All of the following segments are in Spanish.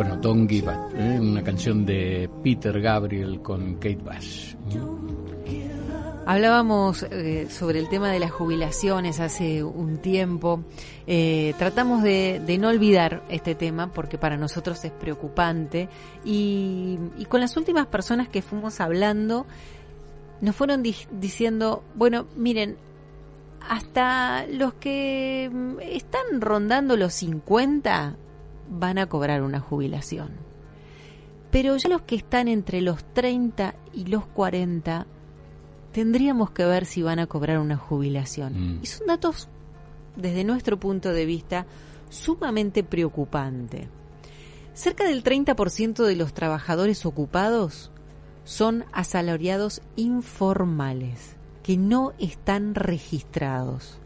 Bueno, Don't Give Up, ¿eh? una canción de Peter Gabriel con Kate Bush. Hablábamos eh, sobre el tema de las jubilaciones hace un tiempo. Eh, tratamos de, no olvidar este tema porque para nosotros es preocupante. Y, con las últimas personas que fuimos hablando, nos fueron diciendo, bueno, miren, hasta los que mm, están rondando los 50 van a cobrar una jubilación. Pero ya los que están entre los 30 y los 40 tendríamos que ver si van a cobrar una jubilación. Mm. Y son datos, desde nuestro punto de vista, sumamente preocupantes. Cerca del 30% de los trabajadores ocupados son asalariados informales, que no están registrados.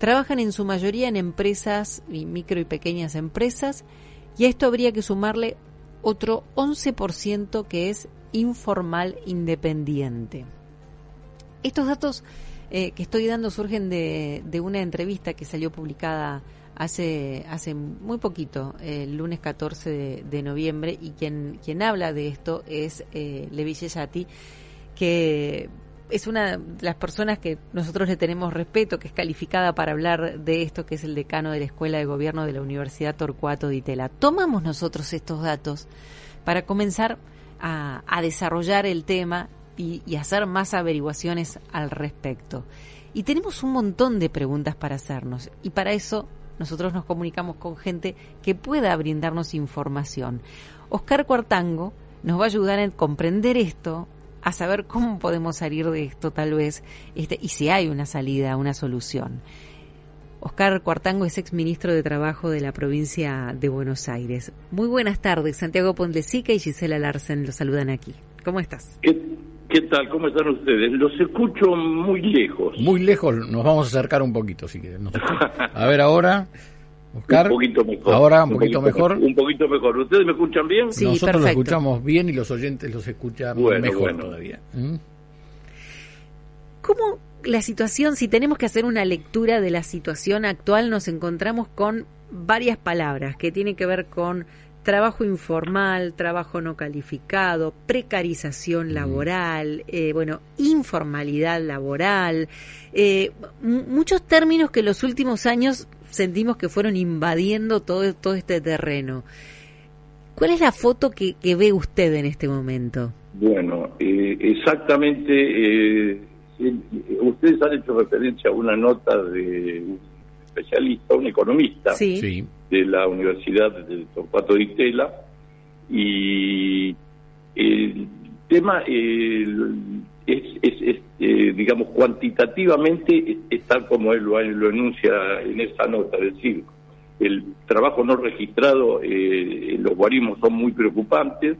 Trabajan en su mayoría en empresas, micro y pequeñas empresas, y a esto habría que sumarle otro 11% que es informal independiente. Estos datos eh, que estoy dando surgen de, una entrevista que salió publicada hace, hace muy poquito, el lunes 14 de, noviembre, y quien, quien habla de esto es eh, Yeyati, que es una de las personas que nosotros le tenemos respeto, que es calificada para hablar de esto, que es el decano de la Escuela de Gobierno de la Universidad Torcuato de Itela. Tomamos nosotros estos datos para comenzar a, desarrollar el tema y, hacer más averiguaciones al respecto. Y tenemos un montón de preguntas para hacernos y para eso nosotros nos comunicamos con gente que pueda brindarnos información. Oscar Cuartango nos va a ayudar a comprender esto, a saber cómo podemos salir de esto tal vez, este, y si hay una salida, una solución. Oscar Cuartango es exministro de Trabajo de la provincia de Buenos Aires. Muy buenas tardes, Santiago Pondesica y Gisela Larsen los saludan aquí. ¿Cómo estás? ¿Qué tal? ¿Cómo están ustedes? Los escucho muy lejos. Muy lejos, nos vamos a acercar un poquito si quieren. A ver ahora, Oscar. Un poquito mejor. Ahora un, poquito, mejor. Un poquito mejor. ¿Ustedes me escuchan bien? Sí, Nosotros lo escuchamos bien y los oyentes los escuchan mejor todavía. ¿Mm? ¿Cómo la situación, si tenemos que hacer una lectura de la situación actual, nos encontramos con varias palabras que tienen que ver con trabajo informal, trabajo no calificado, precarización laboral, eh, bueno, informalidad laboral, eh, muchos términos que en los últimos años sentimos que fueron invadiendo todo, todo este terreno. ¿Cuál es la foto que, ve usted en este momento? Bueno, eh, exactamente, ustedes han hecho referencia a una nota de un especialista, un economista. sí de la Universidad de Torcuato de Itela y el tema es, eh, digamos, cuantitativamente es, como él lo, enuncia en esa nota, es decir, el trabajo no registrado, eh, los guarismos son muy preocupantes,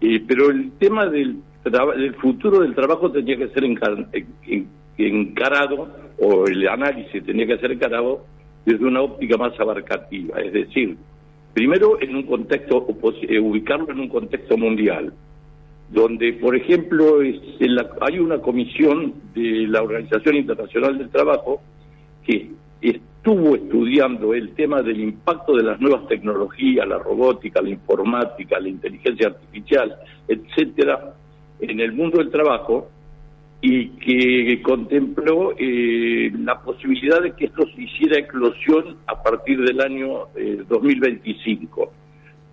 eh, pero el tema del, del futuro del trabajo tenía que ser encarado, o el análisis tenía que ser encarado desde una óptica más abarcativa, es decir, primero en un contexto, eh, ubicarlo en un contexto mundial, donde, por ejemplo, hay una comisión de la Organización Internacional del Trabajo que estuvo estudiando el tema del impacto de las nuevas tecnologías, la robótica, la informática, la inteligencia artificial, etcétera, en el mundo del trabajo y que contempló eh, la posibilidad de que esto se hiciera eclosión a partir del año 2025.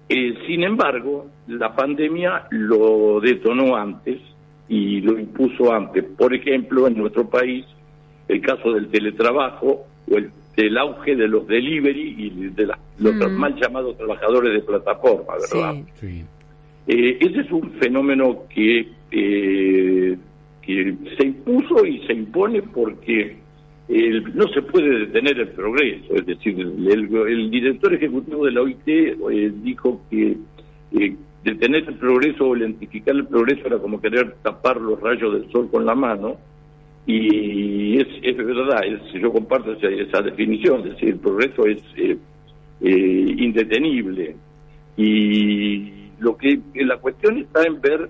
Eh, eh, sin embargo, la pandemia lo detonó antes y lo impuso antes. Por ejemplo, en nuestro país, el caso del teletrabajo o el del auge de los delivery y de los mm. mal llamados trabajadores de plataforma, ¿verdad? Sí, ese es un fenómeno que que se impuso y se impone porque no se puede detener el progreso. Es decir, el, director ejecutivo de la OIT eh, dijo que eh, detener el progreso o lentificar el progreso era como querer tapar los rayos del sol con la mano. Y es, es verdad, yo comparto esa, definición, es decir, el progreso es eh, indetenible. Y lo que la cuestión está en ver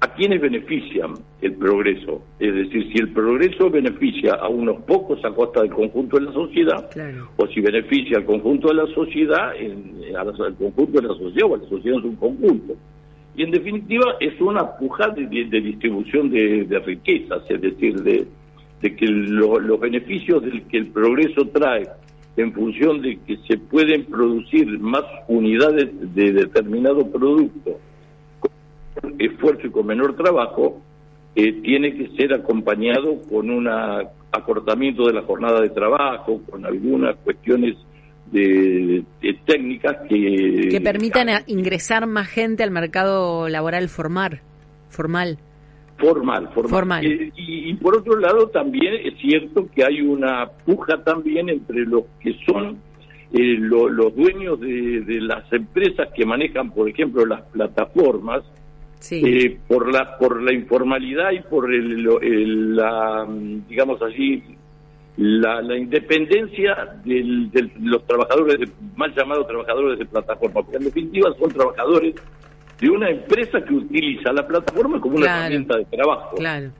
¿A quiénes benefician el progreso? Es decir, si el progreso beneficia a unos pocos a costa del conjunto de la sociedad, o si beneficia al conjunto de la sociedad en, al conjunto de la sociedad o a la sociedad en su conjunto. Y en definitiva es una puja de, distribución de, riquezas, es decir, de, que los beneficios del que el progreso trae en función de que se pueden producir más unidades de determinado producto esfuerzo y con menor trabajo, eh, tiene que ser acompañado con un acortamiento de la jornada de trabajo, con algunas cuestiones de, técnicas que... Que permitan ingresar más gente al mercado laboral formal. Formal. Formal, formal. Eh, y, por otro lado también es cierto que hay una puja también entre los que son eh, los dueños de, las empresas que manejan, por ejemplo, las plataformas, eh, por la por la informalidad y por el, la digamos así la, la independencia de los trabajadores mal llamados trabajadores de plataforma porque en definitiva son trabajadores de una empresa que utiliza la plataforma como una herramienta de trabajo. Claro.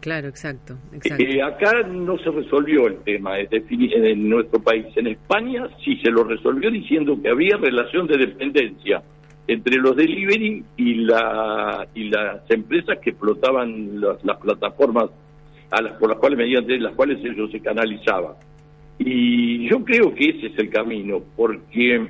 Claro, exacto. exacto. Eh, acá no se resolvió el tema en nuestro país. En España sí se lo resolvió diciendo que había relación de dependencia entre los delivery y la y las empresas que explotaban las, plataformas a las por las cuales mediante las cuales ellos se canalizaban. Y yo creo que ese es el camino, porque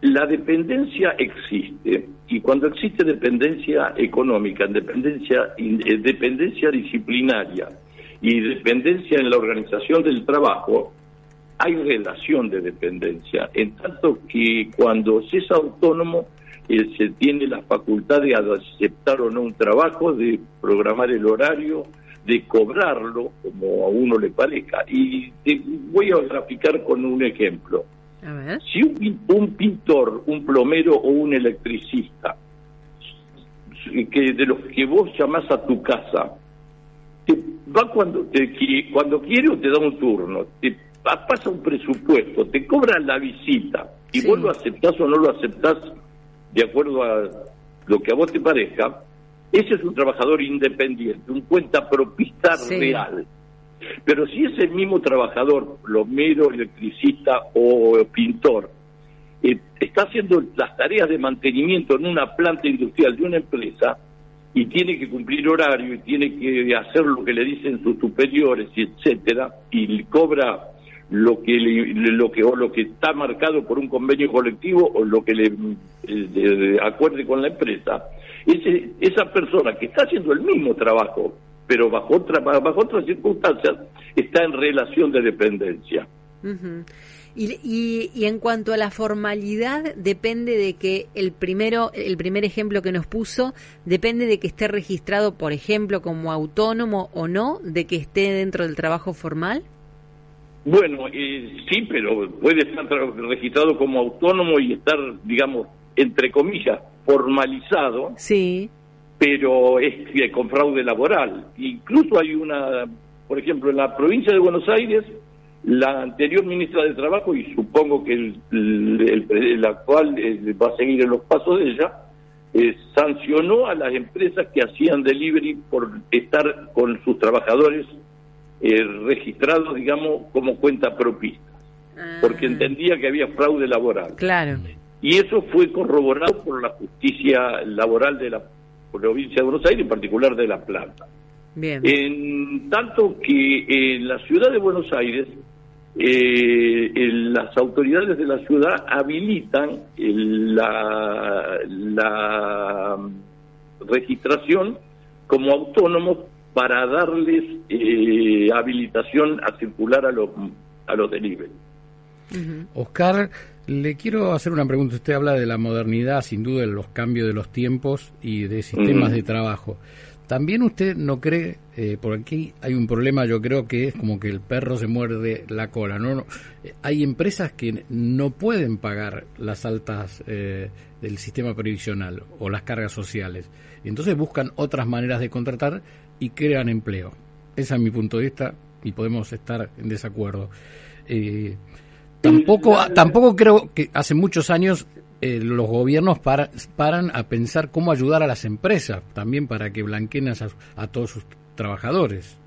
la dependencia existe y cuando existe dependencia económica, dependencia, dependencia disciplinaria y dependencia en la organización del trabajo, hay relación de dependencia, en tanto que cuando se es autónomo eh, se tiene la facultad de aceptar o no un trabajo, de programar el horario, de cobrarlo como a uno le parezca. Y te voy a graficar con un ejemplo. Si un, pintor, un plomero o un electricista, que de los que vos llamás a tu casa, te va cuando te cuando quiere o te da un turno, te pasa un presupuesto, te cobran la visita y vos lo aceptás o no lo aceptás de acuerdo a lo que a vos te parezca, ese es un trabajador independiente, un cuenta propista real. Pero si ese mismo trabajador, plomero, electricista o pintor, eh, está haciendo las tareas de mantenimiento en una planta industrial de una empresa y tiene que cumplir horario y tiene que hacer lo que le dicen sus superiores y etcétera y cobra lo que lo que o lo que está marcado por un convenio colectivo o lo que le, eh, acuerde con la empresa ese, esa persona que está haciendo el mismo trabajo pero bajo, otra, bajo otras circunstancias está en relación de dependencia. y, y, en cuanto a la formalidad, depende de que el primero, el primer ejemplo que nos puso, depende de que esté registrado, por ejemplo, como autónomo o no, de que esté dentro del trabajo formal. Bueno, eh, sí, pero puede estar registrado como autónomo y estar, digamos, entre comillas, formalizado. Sí pero es con fraude laboral. Incluso hay una, por ejemplo, en la provincia de Buenos Aires, la anterior ministra de Trabajo, y supongo que el, actual eh, va a seguir en los pasos de ella, eh, sancionó a las empresas que hacían delivery por estar con sus trabajadores eh, registrados, digamos, como cuenta propista, porque ah. entendía que había fraude laboral. Claro. Y eso fue corroborado por la justicia laboral de la provincia de Buenos Aires, en particular de La Plata. En tanto que en la ciudad de Buenos Aires, eh, las autoridades de la ciudad habilitan la, la registración como autónomos para darles eh, habilitación a circular a los, a los delivery. Oscar, le quiero hacer una pregunta. Usted habla de la modernidad, sin duda, de los cambios de los tiempos y de sistemas de trabajo. También usted no cree, eh, por aquí hay un problema, yo creo que es como que el perro se muerde la cola. No, hay empresas que no pueden pagar las altas eh, del sistema previsional o las cargas sociales. Entonces buscan otras maneras de contratar y crean empleo. Ese es mi punto de vista y podemos estar en desacuerdo. Eh, Tampoco, tampoco creo que hace muchos años eh, los gobiernos paran a pensar cómo ayudar a las empresas, también para que blanqueen a, todos sus trabajadores.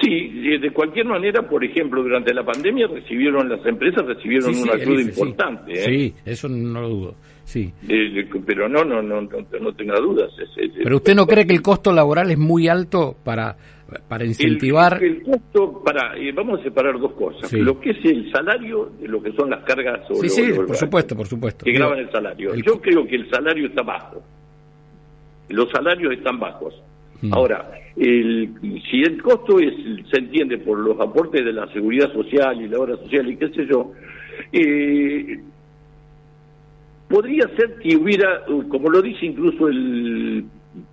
Sí, de cualquier manera, por ejemplo, durante la pandemia recibieron las empresas recibieron una ayuda importante. ¿eh? Sí. eso no lo dudo. Sí. Eh, pero no, no, no, no, tenga dudas. pero usted no cree que el costo laboral es muy alto para para incentivar. El, costo para eh, vamos a separar dos cosas. Lo que es el salario de lo que son las cargas. Sí, sí, por supuesto, por supuesto. Que graban el salario. Yo creo que el salario está bajo. Los salarios están bajos Mm. Ahora, el, si el costo es se entiende por los aportes de la seguridad social y la obra social y qué sé yo, eh, podría ser que hubiera, como lo dice incluso el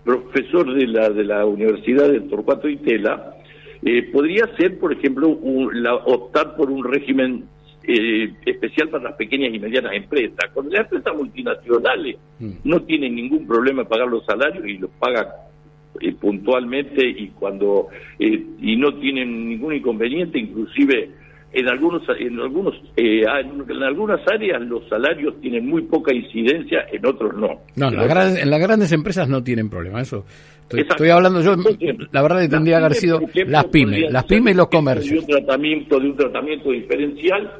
profesor de la de la Universidad de Torcuato y Tela, eh, podría ser, por ejemplo, la, optar por un régimen eh, especial para las pequeñas y medianas empresas. Cuando las empresas multinacionales mm. no tienen ningún problema en pagar los salarios y los pagan eh, puntualmente y cuando eh, y no tienen ningún inconveniente inclusive en algunos en algunos eh, en algunas áreas los salarios tienen muy poca incidencia en otros no. No en, las grandes empresas no tienen problema eso estoy, hablando yo la verdad que tendría que haber sido las pymes las pymes y los comercios de un tratamiento de un tratamiento diferencial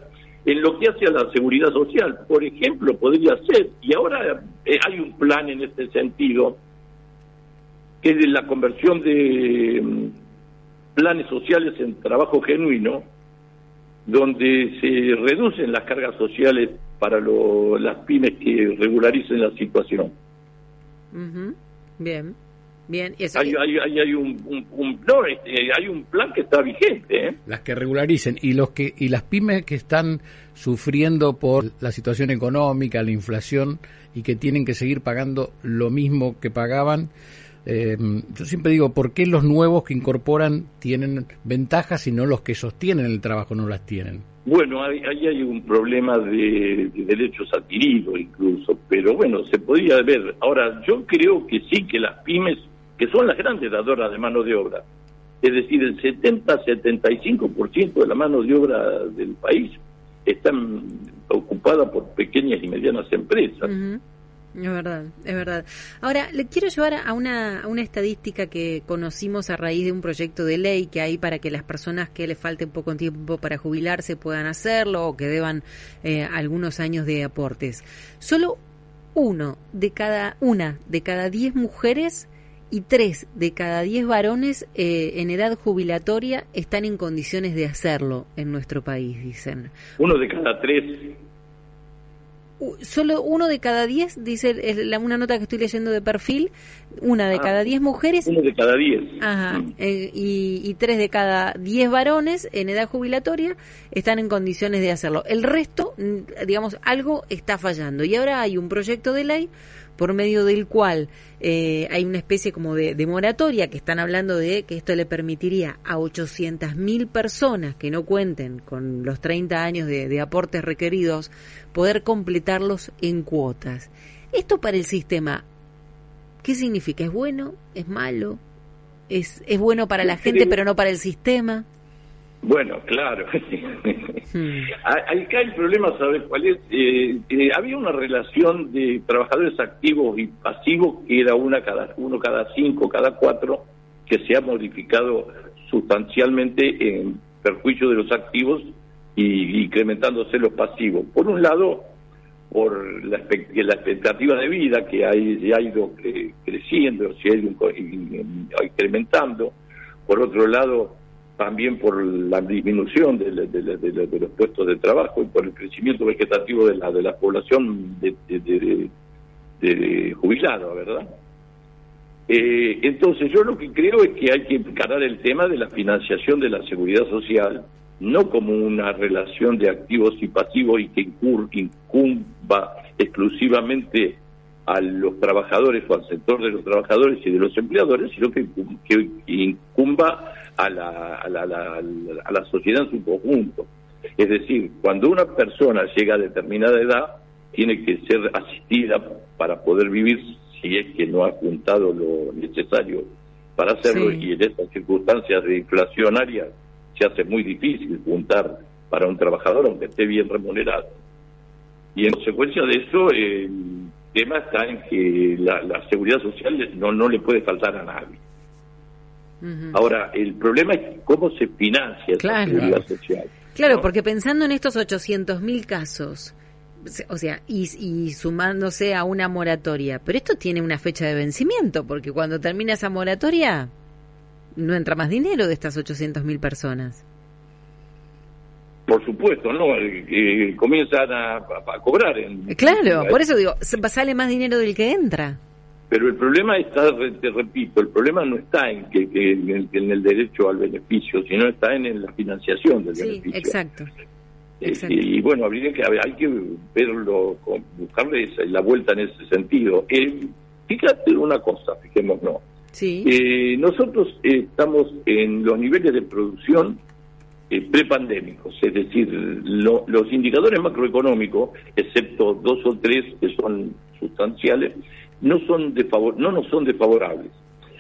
en lo que hace a la seguridad social. Por ejemplo podría ser y ahora hay un plan en este sentido que es la conversión de mm, planes sociales en trabajo genuino, donde se reducen las cargas sociales para las pymes que regularicen la situación. Bien. Bien, hay, hay, un, no, este, hay un plan que está vigente. ¿eh? Las que regularicen y los que y las pymes que están sufriendo por la situación económica, la inflación y que tienen que seguir pagando lo mismo que pagaban, eh, yo siempre digo, ¿por qué los nuevos que incorporan tienen ventajas y no los que sostienen el trabajo no las tienen? Bueno, ahí hay, un problema de, derechos adquiridos incluso, pero bueno, se podría ver. Ahora, yo creo que sí que las pymes, que son las grandes dadoras de mano de obra, es decir, el 70-75% de la mano de obra del país están ocupada por pequeñas y medianas empresas. Es verdad, es verdad. Ahora, le quiero llevar a una, una estadística que conocimos a raíz de un proyecto de ley que hay para que las personas que les falte un poco tiempo para jubilarse puedan hacerlo o que deban eh, algunos años de aportes. Solo uno de cada, una de cada diez mujeres y tres de cada diez varones eh, en edad jubilatoria están en condiciones de hacerlo en nuestro país, dicen. Uno de cada tres solo uno de cada diez, dice la, una nota que estoy leyendo de perfil, una de ah, cada diez mujeres. Uno de cada diez. Ajá, mm. eh, y, tres de cada diez varones en edad jubilatoria están en condiciones de hacerlo. El resto, digamos, algo está fallando. Y ahora hay un proyecto de ley por medio del cual eh, hay una especie como de, moratoria que están hablando de que esto le permitiría a 800.000 personas que no cuenten con los 30 años de, aportes requeridos poder completarlos en cuotas. Esto para el sistema, ¿qué significa? ¿Es bueno? ¿Es malo? ¿Es, es bueno para la gente pero no para el sistema? Bueno, claro. Hmm. Acá el problema, ¿sabes cuál es? Eh, eh, había una relación de trabajadores activos y pasivos que era una cada uno cada cinco, cada cuatro, que se ha modificado sustancialmente en perjuicio de los activos y incrementándose los pasivos. Por un lado, por la, la expectativa de vida que ha ido creciendo, se ha ido incrementando. Por otro lado, también por la disminución de, los puestos de trabajo y por el crecimiento vegetativo de la, de la población de, jubilada, ¿verdad? Eh, entonces yo lo que creo es que hay que encarar el tema de la financiación de la seguridad social no como una relación de activos y pasivos y que incumba exclusivamente a los trabajadores o al sector de los trabajadores y de los empleadores, sino que, que incumba a la, a, la, a, la, sociedad en su conjunto. Es decir, cuando una persona llega a determinada edad, tiene que ser asistida para poder vivir si es que no ha juntado lo necesario para hacerlo y en estas circunstancias de inflacionarias se hace muy difícil juntar para un trabajador aunque esté bien remunerado. Y en consecuencia de eso, el tema está en que la, la seguridad social no, no le puede faltar a nadie. Ahora, el problema es cómo se financia esa seguridad social. Claro, porque pensando en estos 800.000 casos, o sea, y, y, sumándose a una moratoria, pero esto tiene una fecha de vencimiento, porque cuando termina esa moratoria, no entra más dinero de estas 800.000 personas. Por supuesto, ¿no? Eh, comienzan a, cobrar. En, claro, por eso digo, sale más dinero del que entra. Pero el problema está, te repito, el problema no está en que, en, el derecho al beneficio, sino está en, la financiación del sí, Exacto. Eh, y, bueno, habría que, hay que verlo, buscarle la vuelta en ese sentido. Eh, fíjate una cosa, fijémonos. Sí. Eh, nosotros estamos en los niveles de producción eh, prepandémicos, es decir, los indicadores macroeconómicos, excepto dos o tres que son sustanciales, no son no nos son desfavorables.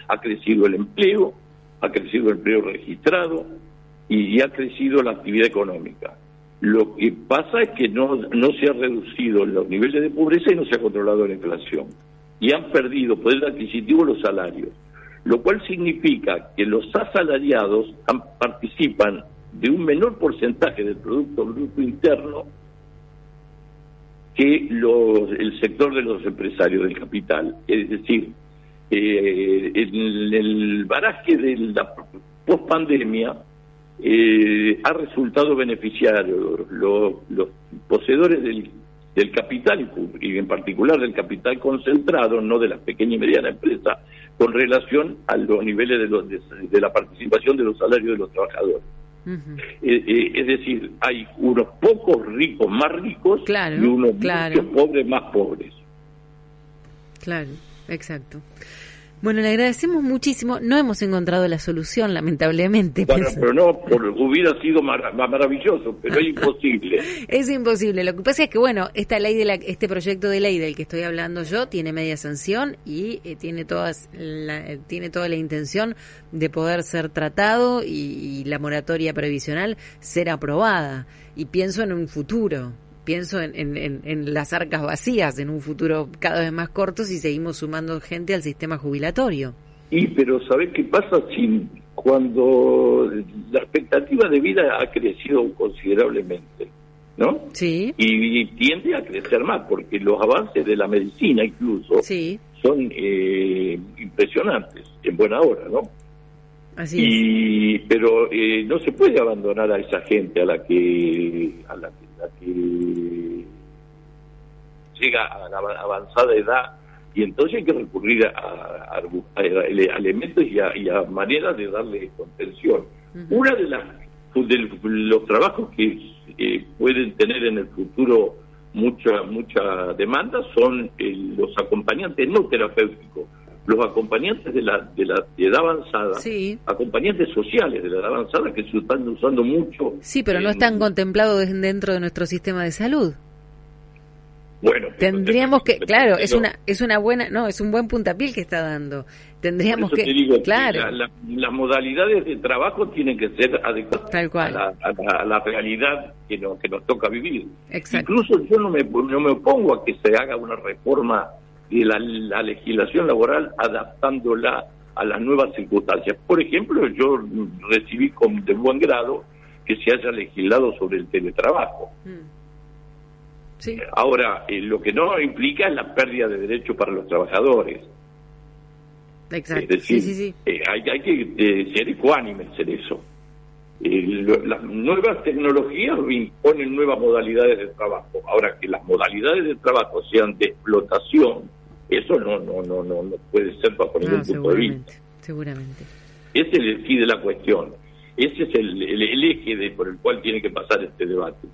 Ha crecido el empleo, ha crecido el empleo registrado y ha crecido la actividad económica. Lo que pasa es que no, no se ha reducido los niveles de pobreza y no se ha controlado la inflación. Y han perdido poder adquisitivo los salarios, lo cual significa que los asalariados participan de un menor porcentaje del Producto Bruto Interno que los, el sector de los empresarios del capital. Es decir, eh, en el baraje de la pospandemia eh, ha resultado beneficiario los, poseedores del, del capital y en particular del capital concentrado, no de las pequeñas y medianas empresas, con relación a los niveles de, los, de la participación de los salarios de los trabajadores. Eh, eh, es decir, hay unos pocos ricos más ricos y unos muchos pobres más pobres. Claro, exacto. Bueno, le agradecemos muchísimo. No hemos encontrado la solución, lamentablemente. Bueno, pero no, hubiera sido maravilloso, pero es imposible. es imposible. Lo que pasa es que, bueno, esta ley de la, este proyecto de ley del que estoy hablando yo tiene media sanción y eh, tiene todas la, eh, tiene toda la intención de poder ser tratado y la moratoria previsional ser aprobada. Y pienso en un futuro pienso en, en, las arcas vacías en un futuro cada vez más corto si seguimos sumando gente al sistema jubilatorio. Y pero ¿sabés qué pasa si cuando la expectativa de vida ha crecido considerablemente? ¿No? Sí. Y, tiende a crecer más porque los avances de la medicina incluso son eh, impresionantes en buena hora, ¿no? Así y, Pero eh, no se puede abandonar a esa gente a la que a la que que llega a la avanzada edad y entonces hay que recurrir a, elementos y a, maneras de darle contención. Una de las de los trabajos que eh, pueden tener en el futuro mucha mucha demanda son eh, los acompañantes no terapéuticos, los acompañantes de la, de la edad avanzada, acompañantes sociales de la edad avanzada que se están usando mucho. Sí, pero no están contemplados dentro de nuestro sistema de salud. Bueno, tendríamos que, claro, es una es una buena, no, es un buen puntapié que está dando. Tendríamos que, claro, las modalidades de trabajo tienen que ser adecuadas A, la, realidad que nos que nos toca vivir. Incluso yo no me no me opongo a que se haga una reforma de la, legislación laboral adaptándola a las nuevas circunstancias. Por ejemplo, yo recibí con, de buen grado que se haya legislado sobre el teletrabajo. Mm. Sí. Ahora, eh, lo que no implica es la pérdida de derechos para los trabajadores. Exacto. Es decir, eh, hay, hay, que eh, ser ecuánimes en eso. las nuevas tecnologías imponen nuevas modalidades de trabajo. Ahora, que las modalidades de trabajo sean de explotación, eso no no no no, no puede ser bajo ningún punto de vista. Seguramente. Ese es el sí de la cuestión. Ese es el, el, eje de, por el cual tiene que pasar este debate.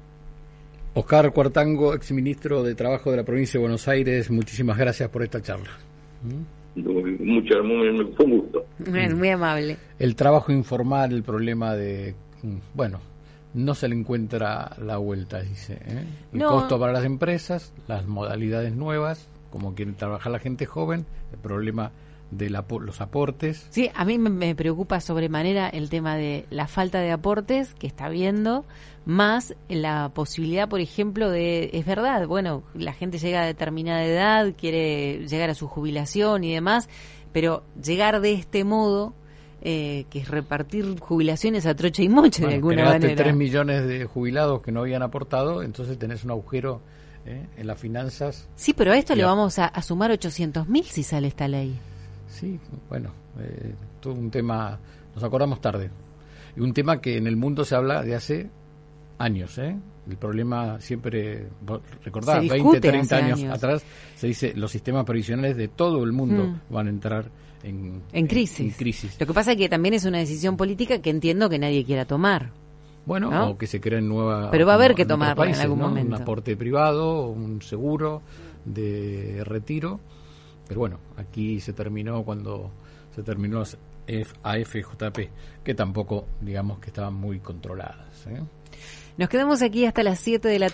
Oscar Cuartango, exministro de Trabajo de la provincia de Buenos Aires, muchísimas gracias por esta charla. Mucho, muy, fue un gusto. muy amable. El trabajo informal, el problema de, bueno, no se le encuentra la vuelta, dice. ¿eh? El costo para las empresas, las modalidades nuevas, como quiere trabajar la gente joven, el problema de los aportes. Sí, a mí me, preocupa sobremanera el tema de la falta de aportes que está habiendo, más la posibilidad, por ejemplo, de, es verdad, bueno, la gente llega a determinada edad, quiere llegar a su jubilación y demás, pero llegar de este modo eh, que es repartir jubilaciones a trocha y moche de alguna manera. 3 millones de jubilados que no habían aportado, entonces tenés un agujero ¿eh? en las finanzas. Sí, pero a esto le vamos a, sumar 800 mil si sale esta ley. Sí, bueno, eh, todo un tema, nos acordamos tarde. Y un tema que en el mundo se habla de hace años, ¿eh? El problema siempre, recordad, 20, 30 años, atrás, se dice los sistemas previsionales de todo el mundo mm. van a entrar en, en, crisis. crisis. Lo que pasa es que también es una decisión política que entiendo que nadie quiera tomar. Bueno, o que se creen nuevas. Pero va a haber que tomarla en algún momento. Un aporte privado, un seguro de retiro. Pero bueno, aquí se terminó cuando se terminó AFJP, que tampoco, digamos, que estaban muy controladas. ¿eh? Nos quedamos aquí hasta las 7 de la